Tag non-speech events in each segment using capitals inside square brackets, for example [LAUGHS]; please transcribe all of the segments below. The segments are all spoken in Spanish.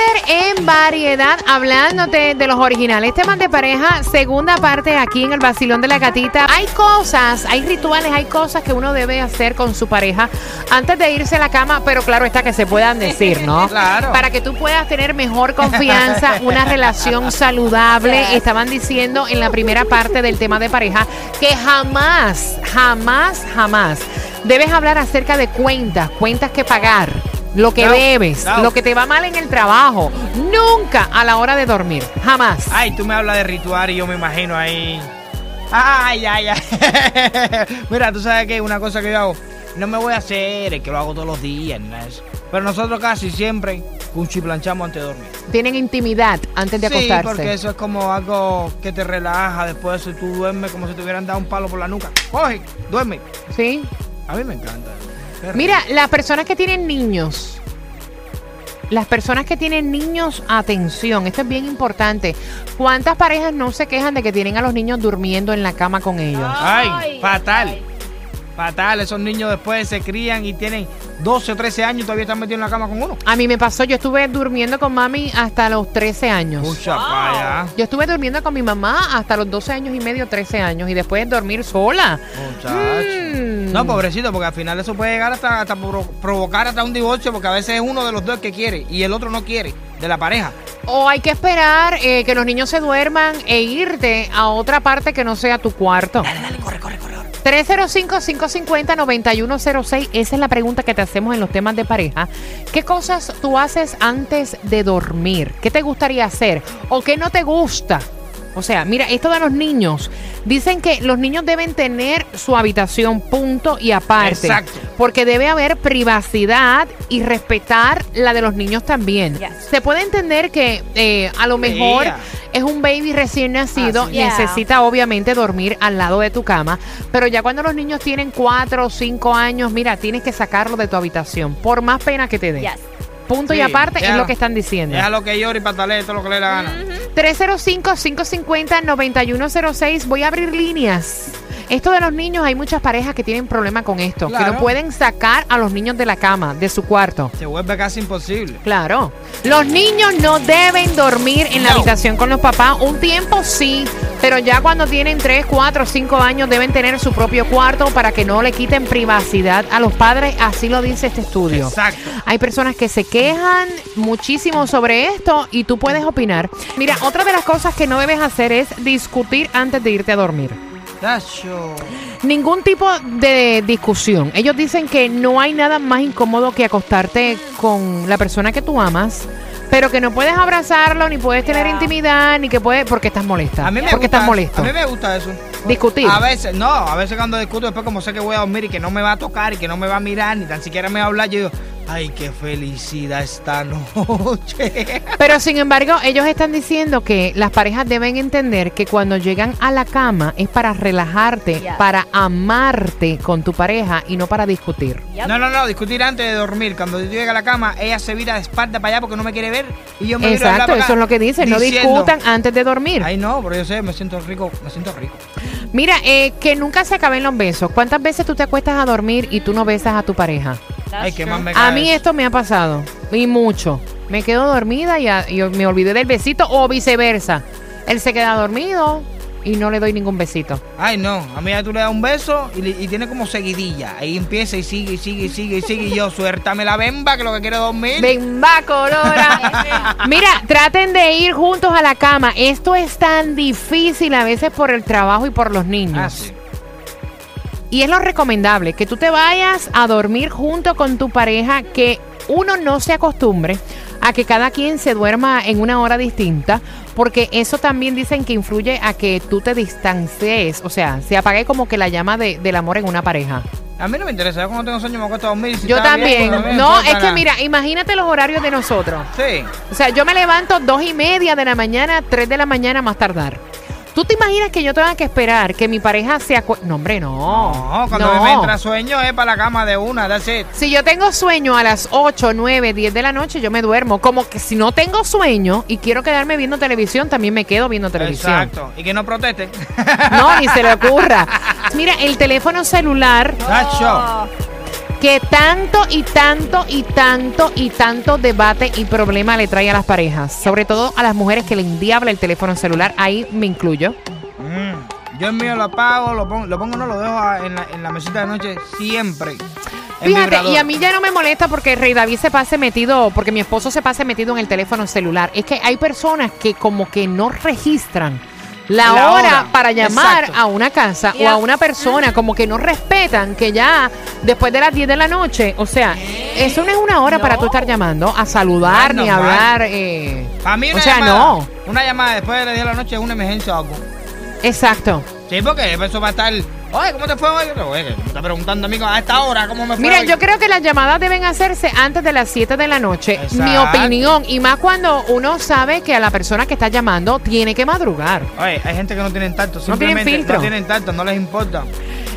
Líder en variedad, hablándote de los originales temas de pareja, segunda parte aquí en el vacilón de la gatita. Hay cosas, hay rituales, hay cosas que uno debe hacer con su pareja antes de irse a la cama, pero claro está que se puedan decir, ¿no? [LAUGHS] Claro. Para que tú puedas tener mejor confianza, una relación [LAUGHS] saludable. Estaban diciendo en la primera parte del tema de pareja que jamás, jamás, jamás debes hablar acerca de cuentas, cuentas que pagar. Lo que No, no. lo que te va mal en el trabajo, nunca a la hora de dormir, jamás. Ay, tú me hablas de ritual y yo me imagino ahí. Ay, ay, ay. [LAUGHS] Mira, tú sabes que una cosa que yo hago, no me voy a hacer, es que lo hago todos los días, eso. Pero nosotros casi siempre cuchiplanchamos antes de dormir. Tienen intimidad antes de sí, acostarse. porque eso es como algo que te relaja. Después de eso tú duermes como si te hubieran dado un palo por la nuca. Coge, duerme. Sí. A mí me encanta. Mira, las personas que tienen niños, las personas que tienen niños, atención, esto es bien importante. ¿Cuántas parejas no se quejan de que tienen a los niños durmiendo en la cama con ellos? Ay, fatal. Fatal. Esos niños después se crían y tienen 12 o 13 años y todavía están metidos en la cama con uno. A mí me pasó, yo estuve durmiendo con mami hasta los 13 años. Pucha para allá. Yo estuve durmiendo con mi mamá hasta los 12 años y medio, 13 años y después dormir sola. Muchacho. Mm. No, pobrecito, porque al final eso puede llegar hasta, hasta pro- provocar hasta un divorcio, porque a veces es uno de los dos que quiere y el otro no quiere, de la pareja. O hay que esperar eh, que los niños se duerman e irte a otra parte que no sea tu cuarto. Dale, dale, corre, corre, corre. 305-550-9106. Esa es la pregunta que te hacemos en los temas de pareja. ¿Qué cosas tú haces antes de dormir? ¿Qué te gustaría hacer? ¿O qué no te gusta? O sea, mira, esto de los niños. Dicen que los niños deben tener su habitación punto y aparte. Exacto. Porque debe haber privacidad y respetar la de los niños también. Se puede entender que eh, a lo mejor Yeah. es un baby recién nacido, Así es. necesita obviamente dormir al lado de tu cama, pero ya cuando los niños tienen 4 o 5 años, mira, tienes que sacarlo de tu habitación, por más pena que te dé. Punto y aparte es lo que están diciendo. Déjalo que llore y todo lo que le dé la gana. 305-550-9106. Voy a abrir líneas. Esto de los niños, hay muchas parejas que tienen problema con esto, que no pueden sacar a los niños de la cama, de su cuarto. Se vuelve casi imposible. Claro. Los niños no deben dormir en la habitación con los papás. Un tiempo sí, pero ya cuando tienen 3, 4, 5 años deben tener su propio cuarto para que no le quiten privacidad a los padres. Así lo dice este estudio. Exacto. Hay personas que se quejan muchísimo sobre esto y tú puedes opinar. Mira, otra de las cosas que no debes hacer es discutir antes de irte a dormir. Tacho. Ningún tipo de discusión. Ellos dicen que no hay nada más incómodo que acostarte con la persona que tú amas, pero que no puedes abrazarlo, ni puedes tener intimidad, ni que puedes, porque estás molesta. A mí me porque gusta, estás molesto. A mí me gusta eso. Discutir. A veces, no, a veces cuando discuto, después como sé que voy a dormir y que no me va a tocar y que no me va a mirar, ni tan siquiera me va a hablar, yo digo, ay, qué felicidad esta noche. [LAUGHS] Pero sin embargo, ellos están diciendo que las parejas deben entender que cuando llegan a la cama es para relajarte, para amarte con tu pareja y no para discutir. No, no, no, discutir antes de dormir. Cuando yo llegue a la cama, ella se vira de espalda para allá porque no me quiere ver y yo me Exacto, para eso es lo que dicen. No discutan antes de dormir. Ay, no, pero yo sé, me siento rico, me siento rico. Mira, eh, que nunca se acaben los besos. ¿Cuántas veces tú te acuestas a dormir y tú no besas a tu pareja? Ay, qué más me A mí esto me ha pasado. Y mucho. Me quedo dormida y, a- y me olvidé del besito o viceversa. Él se queda dormido y no le doy ningún besito. Ay, no, a mí ya tú le das un beso y, y tiene como seguidilla. Ahí empieza y sigue y sigue y sigue y sigue y yo, suéltame la bemba que lo que quiero es dormir. Va, colora. [LAUGHS] Mira, traten de ir juntos a la cama. Esto es tan difícil a veces por el trabajo y por los niños. Ah, sí. Y es lo recomendable, que tú te vayas a dormir junto con tu pareja, que uno no se acostumbre a que cada quien se duerma en una hora distinta, porque eso también dicen que influye a que tú te distancies, o sea, se apague como que la llama de- del amor en una pareja. A mí no me interesa, yo cuando tengo sueño me acuesto a dormir. si Yo bien, también. No, es que mira, imagínate los horarios de nosotros. Sí. O sea, yo me levanto dos y media de la mañana, tres de la mañana más tardar. ¿Tú te imaginas que yo tenga que esperar que mi pareja se acueste? No, hombre, no. No, cuando No. me entra sueño es para la cama de una, that's it. Si yo tengo sueño a las 8, 9, 10 de la noche, yo me duermo. Como que si no tengo sueño y quiero quedarme viendo televisión, también me quedo viendo televisión. Exacto. Y que no protesten. No, ni se le [LAUGHS] ocurra. Mira, el teléfono celular Nacho. Que tanto y tanto y tanto y tanto debate y problema le trae a las parejas. Sobre todo a las mujeres que le endiabla el teléfono celular. Ahí me incluyo. Mm, Yo el mío lo apago, lo pongo, lo pongo no lo dejo en la, en la mesita de noche siempre. Fíjate, y a mí ya no me molesta porque Rey David se pase metido, porque mi esposo se pase metido en el teléfono celular. Es que hay personas que como que no registran la, La hora, hora, para llamar exacto. a una casa o a una persona, como que no respetan que ya después de las 10 de la noche, o sea, eso no es una hora para tú estar llamando a saludar No ni normal. hablar. eh, A mí o sea, llamada, no. Una llamada después de las 10 de la noche es una emergencia o algo. Exacto. Sí, porque eso va a estar. Oye, ¿cómo te fue hoy? Oye, me está preguntando a mí a esta hora cómo me fue. Mira, hoy? yo creo que las llamadas deben hacerse antes de las 7 de la noche. Mi opinión. Y más cuando uno sabe que a la persona que está llamando tiene que madrugar. Oye, hay gente que no tienen tacto, No tienen filtro. no tienen tacto, no les importa.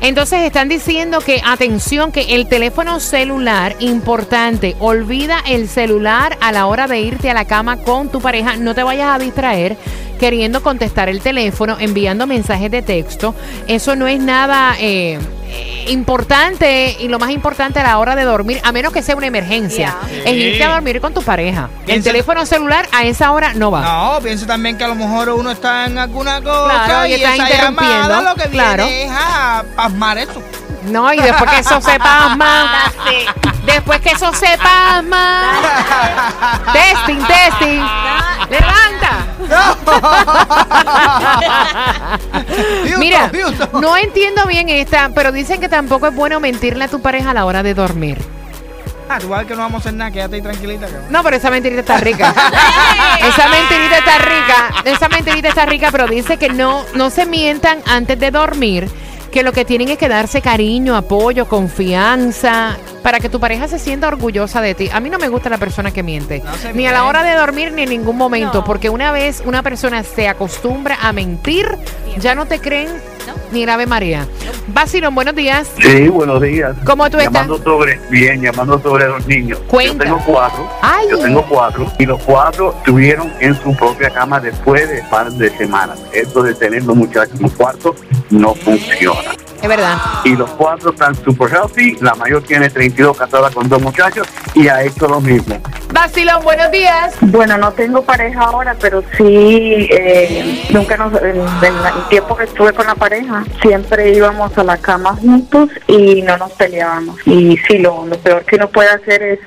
Entonces están diciendo que, atención, que el teléfono celular, importante, olvida el celular a la hora de irte a la cama con tu pareja. No te vayas a distraer queriendo contestar el teléfono, enviando mensajes de texto. Eso no es nada eh, importante y lo más importante a la hora de dormir, a menos que sea una emergencia, es Sí. irte a dormir con tu pareja. El Piensa- teléfono celular a esa hora no va. No, piense también que a lo mejor uno está en alguna cosa Claro, y y, está esa interrumpiendo, llamada lo que viene claro. es a pasmar eso. No, y después que eso se pasma. [LAUGHS] Después que eso se pasma. [LAUGHS] testing, testing. Levanta. [LAUGHS] Mira, no entiendo bien esta, pero dicen que tampoco es bueno mentirle a tu pareja a la hora de dormir. Ah, tú vas a ver que no vamos a hacer nada, quédate ahí tranquilita. cabrón. No, pero esa mentirita está rica. [LAUGHS] [LAUGHS] esa mentirita está rica. Esa mentirita está rica, pero dice que no, no se mientan antes de dormir. Que lo que tienen es que darse cariño, apoyo, confianza, para que tu pareja se sienta orgullosa de ti. A mí no me gusta la persona que miente, No ni a la hora de dormir ni en ningún momento, No. porque una vez una persona se acostumbra a mentir, ya no te creen ni Ave María. Basilón, buenos días. Sí, buenos días. ¿Cómo tú estás? llamando Sobre, bien, llamando sobre los niños. Cuenta. Yo tengo cuatro. Ay. Yo tengo cuatro. Y los cuatro estuvieron en su propia cama después de par de semanas. Esto de tener los muchachos en un cuarto no funciona. Es verdad. Y los cuatro están super healthy. La mayor tiene 32 casada con dos muchachos y ha hecho lo mismo. Basilón, buenos días. Bueno, no tengo pareja ahora, pero sí, eh, nunca nos, en, en el tiempo que estuve con la pareja, siempre íbamos a la cama juntos y no nos peleábamos. Y sí, lo, lo peor que uno puede hacer es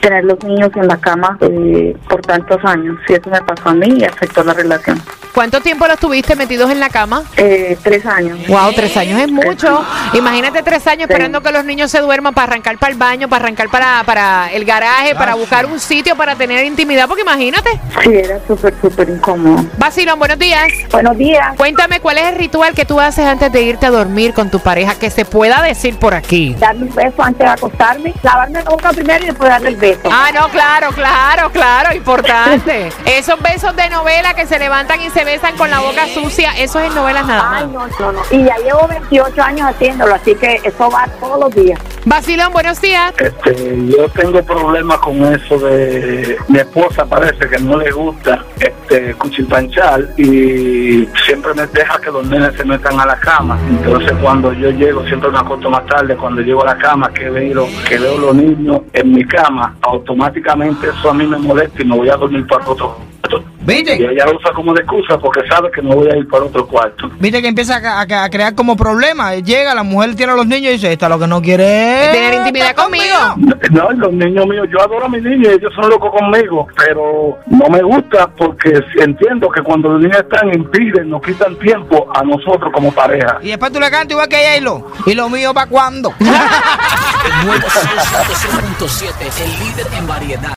tener los niños en la cama eh, por tantos años. Sí, eso me pasó a mí y afectó la relación. ¿Cuánto tiempo los tuviste metidos en la cama? Eh, tres años. Wow, tres años es mucho. Imagínate tres años Sí. esperando que los niños se duerman para arrancar para el baño, para arrancar para, para el garaje, para buscar un sitio para tener intimidad, porque imagínate. Sí, era súper, súper incómodo. Basilón, buenos días. Buenos días. Cuéntame cuál es el ritual que tú haces antes de irte a dormir con tu pareja, que se pueda decir por aquí. Darme un beso antes de acostarme, lavarme la boca primero y después darle el beso. Ah, no, claro, claro, claro, importante. [LAUGHS] Esos besos de novela que se levantan y se besan con la boca sucia, eso es en novelas nada Ay, más. no, no, no. Y ya llevo 28 años haciéndolo, así que eso va todos los días. Basilón, buenos días. Este, yo tengo problemas con eso de mi esposa parece que no le gusta este cuchilpanchar y siempre me deja que los nenes se metan a la cama entonces cuando yo llego siempre me acuesto más tarde cuando llego a la cama que veo que veo los niños en mi cama automáticamente eso a mí me molesta y me voy a dormir para otro cuarto y ¿Viste? ella lo usa como de excusa porque sabe que no voy a ir para otro cuarto ¿Viste que empieza a, a- a crear como problema? Llega, la mujer tiene a los niños y dice, esta lo que no quiere es Tener intimidad conmigo. No, los niños míos, yo adoro a mis niños, ellos son locos conmigo, pero no me gusta porque entiendo que cuando los niños están impiden, nos quitan tiempo a nosotros como pareja. Y después tú le cantas igual que J-Lo. ¿Y lo mío para cuándo? [LAUGHS] El nuevo Sol 106.7, el líder en variedad.